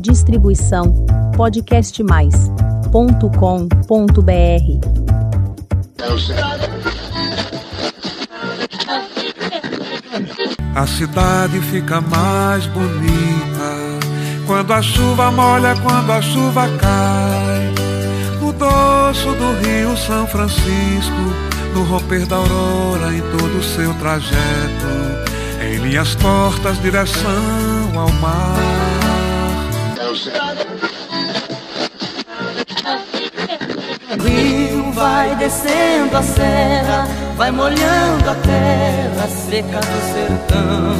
Distribuição podcastmais.com.br. A cidade fica mais bonita quando a chuva molha, quando a chuva cai. No dorso do rio São Francisco, no romper da aurora em todo o seu trajeto, em linhas tortas, direção ao mar. Rio vai descendo a serra, vai molhando a terra seca do sertão.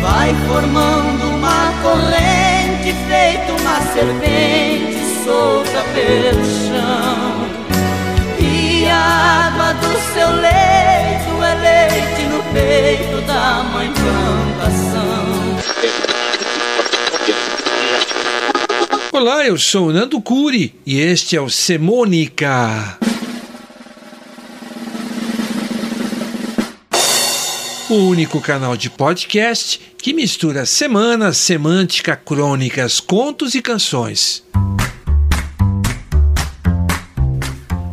Vai formando uma corrente, feito uma serpente solta pelo chão. Olá, eu sou Nando Curi e este é o Semônica. O único canal de podcast que mistura semana, semântica, crônicas, contos e canções.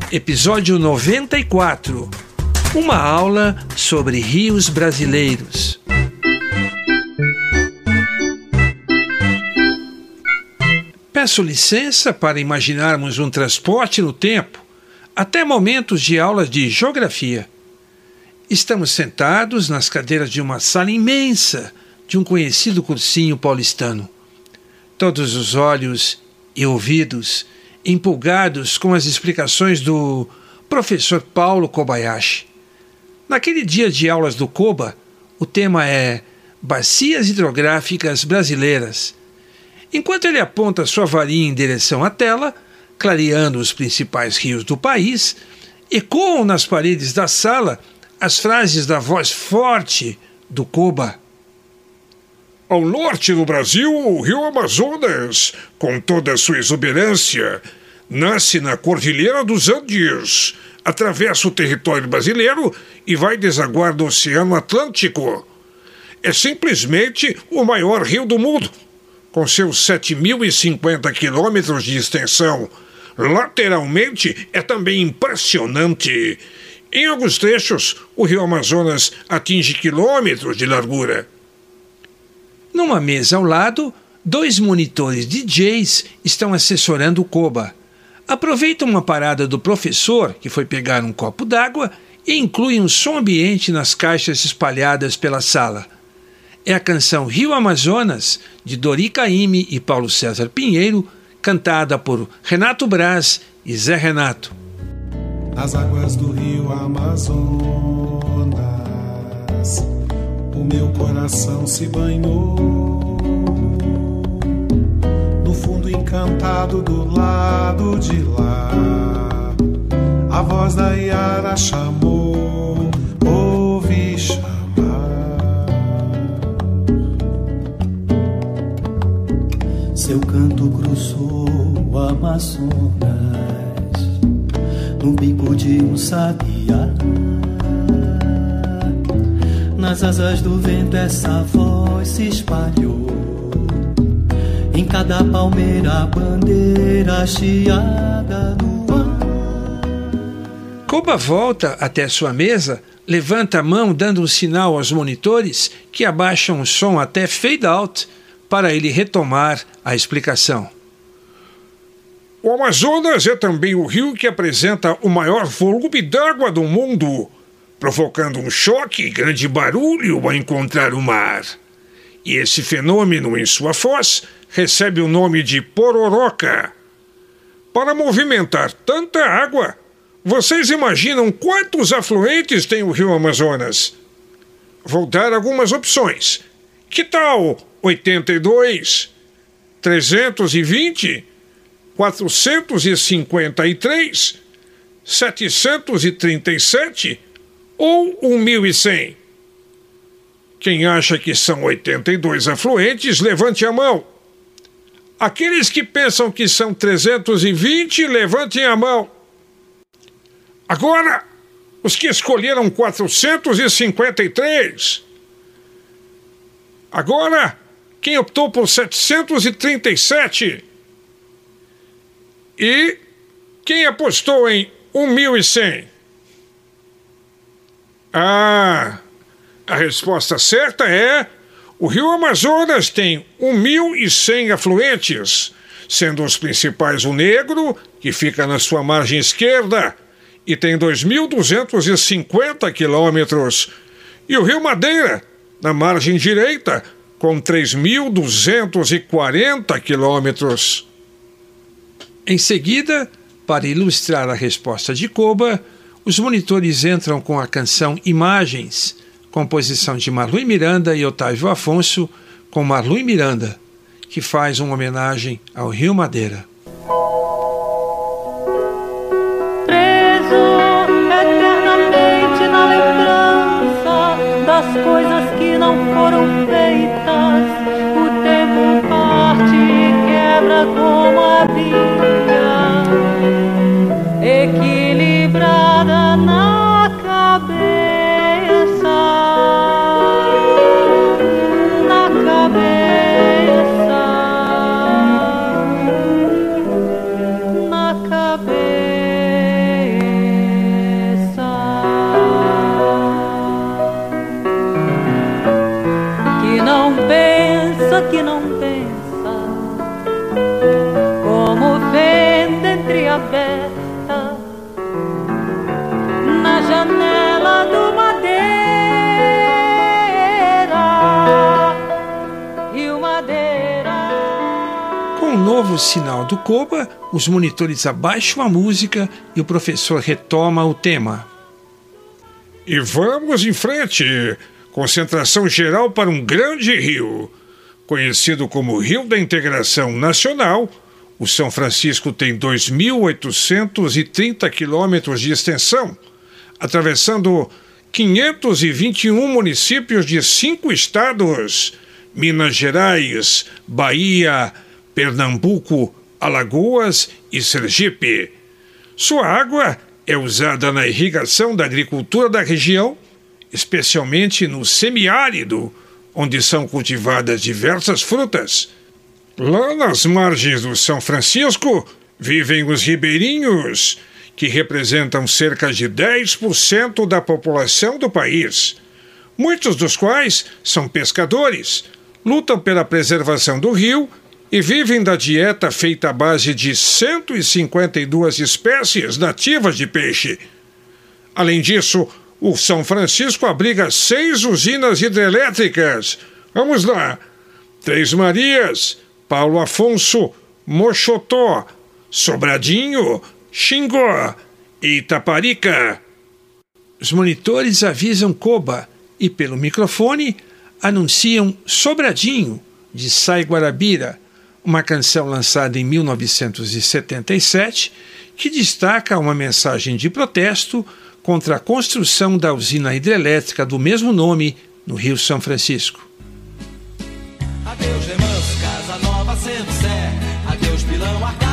Episódio 94 Uma aula sobre rios brasileiros. Peço licença para imaginarmos um transporte no tempo até momentos de aulas de geografia. Estamos sentados nas cadeiras de uma sala imensa de um conhecido cursinho paulistano. Todos os olhos e ouvidos empolgados com as explicações do professor Paulo Kobayashi. Naquele dia de aulas do Koba, o tema é Bacias Hidrográficas Brasileiras. Enquanto ele aponta sua varinha em direção à tela, clareando os principais rios do país, ecoam nas paredes da sala as frases da voz forte do Koba. Ao norte do Brasil, o rio Amazonas, com toda a sua exuberância, nasce na Cordilheira dos Andes, atravessa o território brasileiro e vai desaguar no Oceano Atlântico. É simplesmente o maior rio do mundo, com seus 7.050 quilômetros de extensão. Lateralmente é também impressionante. Em alguns trechos, o rio Amazonas atinge quilômetros de largura. Numa mesa ao lado, dois monitores DJs estão assessorando o Koba. Aproveitam uma parada do professor, que foi pegar um copo d'água, e incluem um som ambiente nas caixas espalhadas pela sala. É a canção Rio Amazonas, de Dori Caymmi e Paulo César Pinheiro, cantada por Renato Braz e Zé Renato. As águas do rio Amazonas o meu coração se banhou no fundo encantado do lado de lá. A voz da Iara chamou, Seu canto cruzou o Amazonas no bico de um sabiá nas asas do vento essa voz se espalhou. Em cada palmeira, bandeira chiada no ar. Koba volta até sua mesa, levanta a mão dando um sinal aos monitores que abaixam o som até fade out para ele retomar a explicação. O Amazonas é também o rio que apresenta o maior volume d'água do mundo provocando um choque e grande barulho ao encontrar o mar. E esse fenômeno, em sua foz, recebe o nome de pororoca. Para movimentar tanta água, vocês imaginam quantos afluentes tem o rio Amazonas? Vou dar algumas opções. Que tal 82, 320, 453, 737 ou 1.100? Quem acha que são 82 afluentes, levante a mão. Aqueles que pensam que são 320, levantem a mão. Agora, os que escolheram 453. Agora, quem optou por 737? E quem apostou em 1.100? Ah, a resposta certa é: o rio Amazonas tem 1.100 afluentes, sendo os principais o Negro, que fica na sua margem esquerda, e tem 2.250 quilômetros, e o rio Madeira, na margem direita, com 3.240 quilômetros. Em seguida, para ilustrar a resposta de Koba, os monitores entram com a canção Imagens, composição de Marlui Miranda e Otávio Afonso, com Marlui Miranda, que faz uma homenagem ao Rio Madeira. Equilibrada na cabeça, na cabeça, na cabeça, que não pensa, que não pensa, como vende entre a pé. Novo sinal do Koba, os monitores abaixam a música e o professor retoma o tema. E vamos em frente! Concentração geral para um grande rio. Conhecido como Rio da Integração Nacional, o São Francisco tem 2.830 quilômetros de extensão, atravessando 521 municípios de cinco estados: Minas Gerais, Bahia, Pernambuco, Alagoas e Sergipe. Sua água é usada na irrigação da agricultura da região, especialmente no semiárido, onde são cultivadas diversas frutas. Lá nas margens do São Francisco vivem os ribeirinhos, que representam cerca de 10% da população do país, muitos dos quais são pescadores, lutam pela preservação do rio e vivem da dieta feita à base de 152 espécies nativas de peixe. Além disso, o São Francisco abriga seis usinas hidrelétricas. Vamos lá: Três Marias, Paulo Afonso, Mochotó, Sobradinho, Xingó e Itaparica. Os monitores avisam Coba e, pelo microfone, anunciam Sobradinho, de Sai Guarabira uma canção lançada em 1977 que destaca uma mensagem de protesto contra a construção da usina hidrelétrica do mesmo nome no Rio São Francisco. Adeus, remanso, casa nova sendo. Adeus, pilão arcado,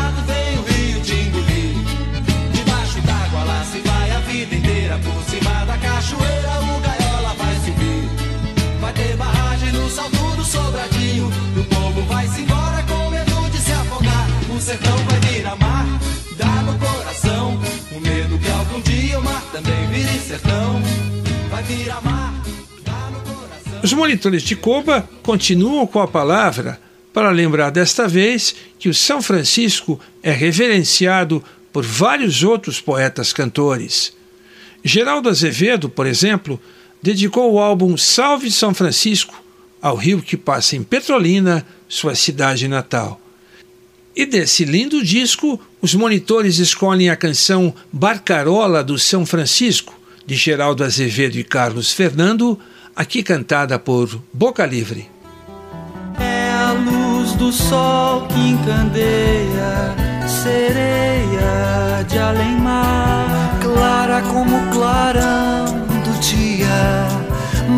Os monitores de Coba continuam com a palavra para lembrar desta vez que o São Francisco é reverenciado por vários outros poetas cantores. Geraldo Azevedo, por exemplo, dedicou o álbum Salve São Francisco ao rio que passa em Petrolina, sua cidade natal. E desse lindo disco, os monitores escolhem a canção Barcarola do São Francisco, de Geraldo Azevedo e Carlos Fernando, aqui cantada por Boca Livre. É a luz do sol que encandeia, sereia de além-mar, clara como clarão do dia,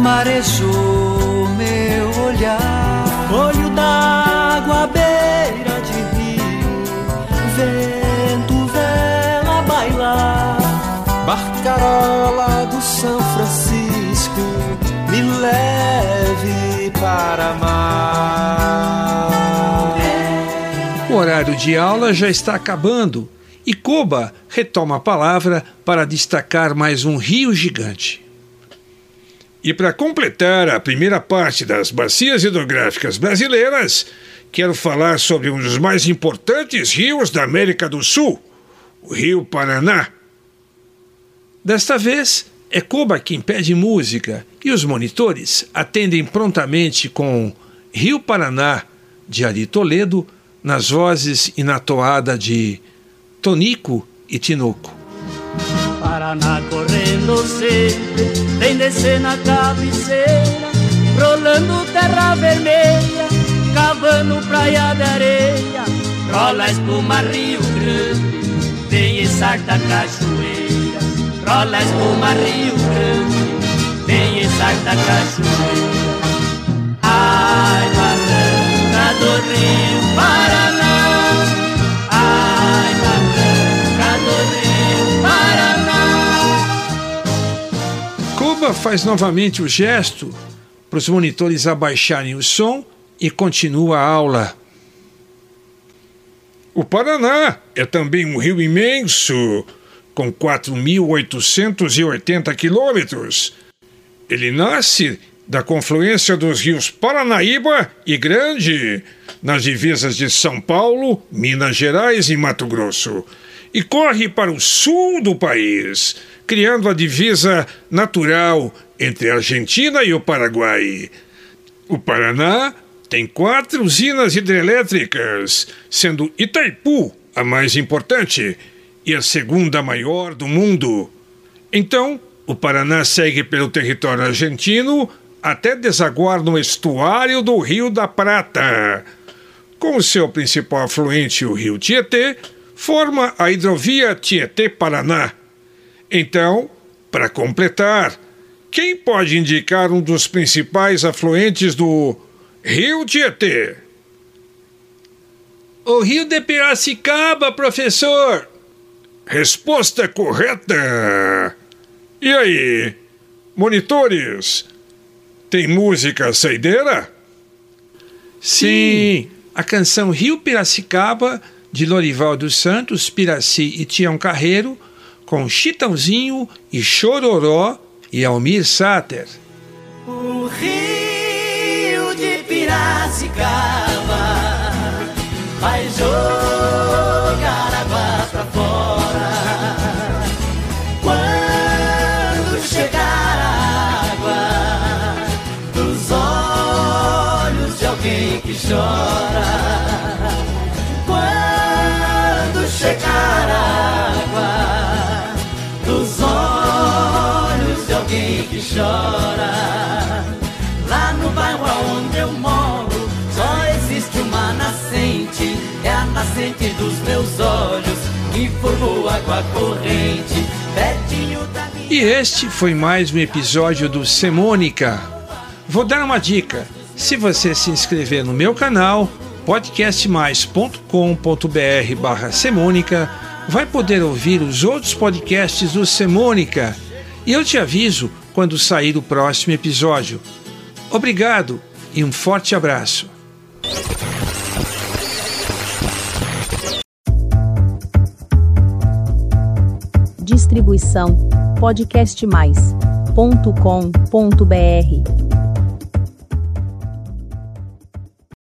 marejou meu olhar, olho d'água São Francisco, me leve para mar. de aula já está acabando e Koba retoma a palavra para destacar mais um rio gigante. E para completar a primeira parte das bacias hidrográficas brasileiras, quero falar sobre um dos mais importantes rios da América do Sul, o Rio Paraná. Desta vez, é Koba quem pede música e os monitores atendem prontamente com Rio Paraná, de Ari Toledo, nas vozes e na toada de Tonico e Tinoco. Paraná correndo sempre, vem descer na cabeceira, rolando terra vermelha, cavando praia de areia, rola espuma Rio Grande, vem e sarta cachoeira, rola espuma Rio Grande, vem e sarta cachoeira. Ai, barranca do Rio Paraná, ai, barranca do Rio Paraná. Cuba faz novamente o gesto para os monitores abaixarem o som e continua a aula. O Paraná é também um rio imenso, com 4.880 quilômetros. Ele nasce da confluência dos rios Paranaíba e Grande, nas divisas de São Paulo, Minas Gerais e Mato Grosso, e corre para o sul do país, criando a divisa natural entre a Argentina e o Paraguai. O Paraná tem quatro usinas hidrelétricas, sendo Itaipu a mais importante e a segunda maior do mundo. Então, o Paraná segue pelo território argentino até desaguar no estuário do Rio da Prata. Com seu principal afluente, o Rio Tietê, forma a hidrovia Tietê-Paraná. Então, para completar, quem pode indicar um dos principais afluentes do Rio Tietê? O Rio de Piracicaba, professor! Resposta correta! E aí, monitores? Tem música saideira? Sim, a canção Rio Piracicaba, de Lorival dos Santos, Piraci e Tião Carreiro, com Chitãozinho e Chororó e Almir Sater. O rio de Piracicaba vai chora. Quando chegar a água dos olhos de alguém que chora. Lá no bairro onde eu moro, só existe uma nascente. É a nascente dos meus olhos que formou água corrente. E este foi mais um episódio do Semônica. Vou dar uma dica. Se você se inscrever no meu canal, podcastmais.com.br barra Semônica, vai poder ouvir os outros podcasts do Semônica. E eu te aviso quando sair o próximo episódio. Obrigado e um forte abraço. Distribuição podcastmais.com.br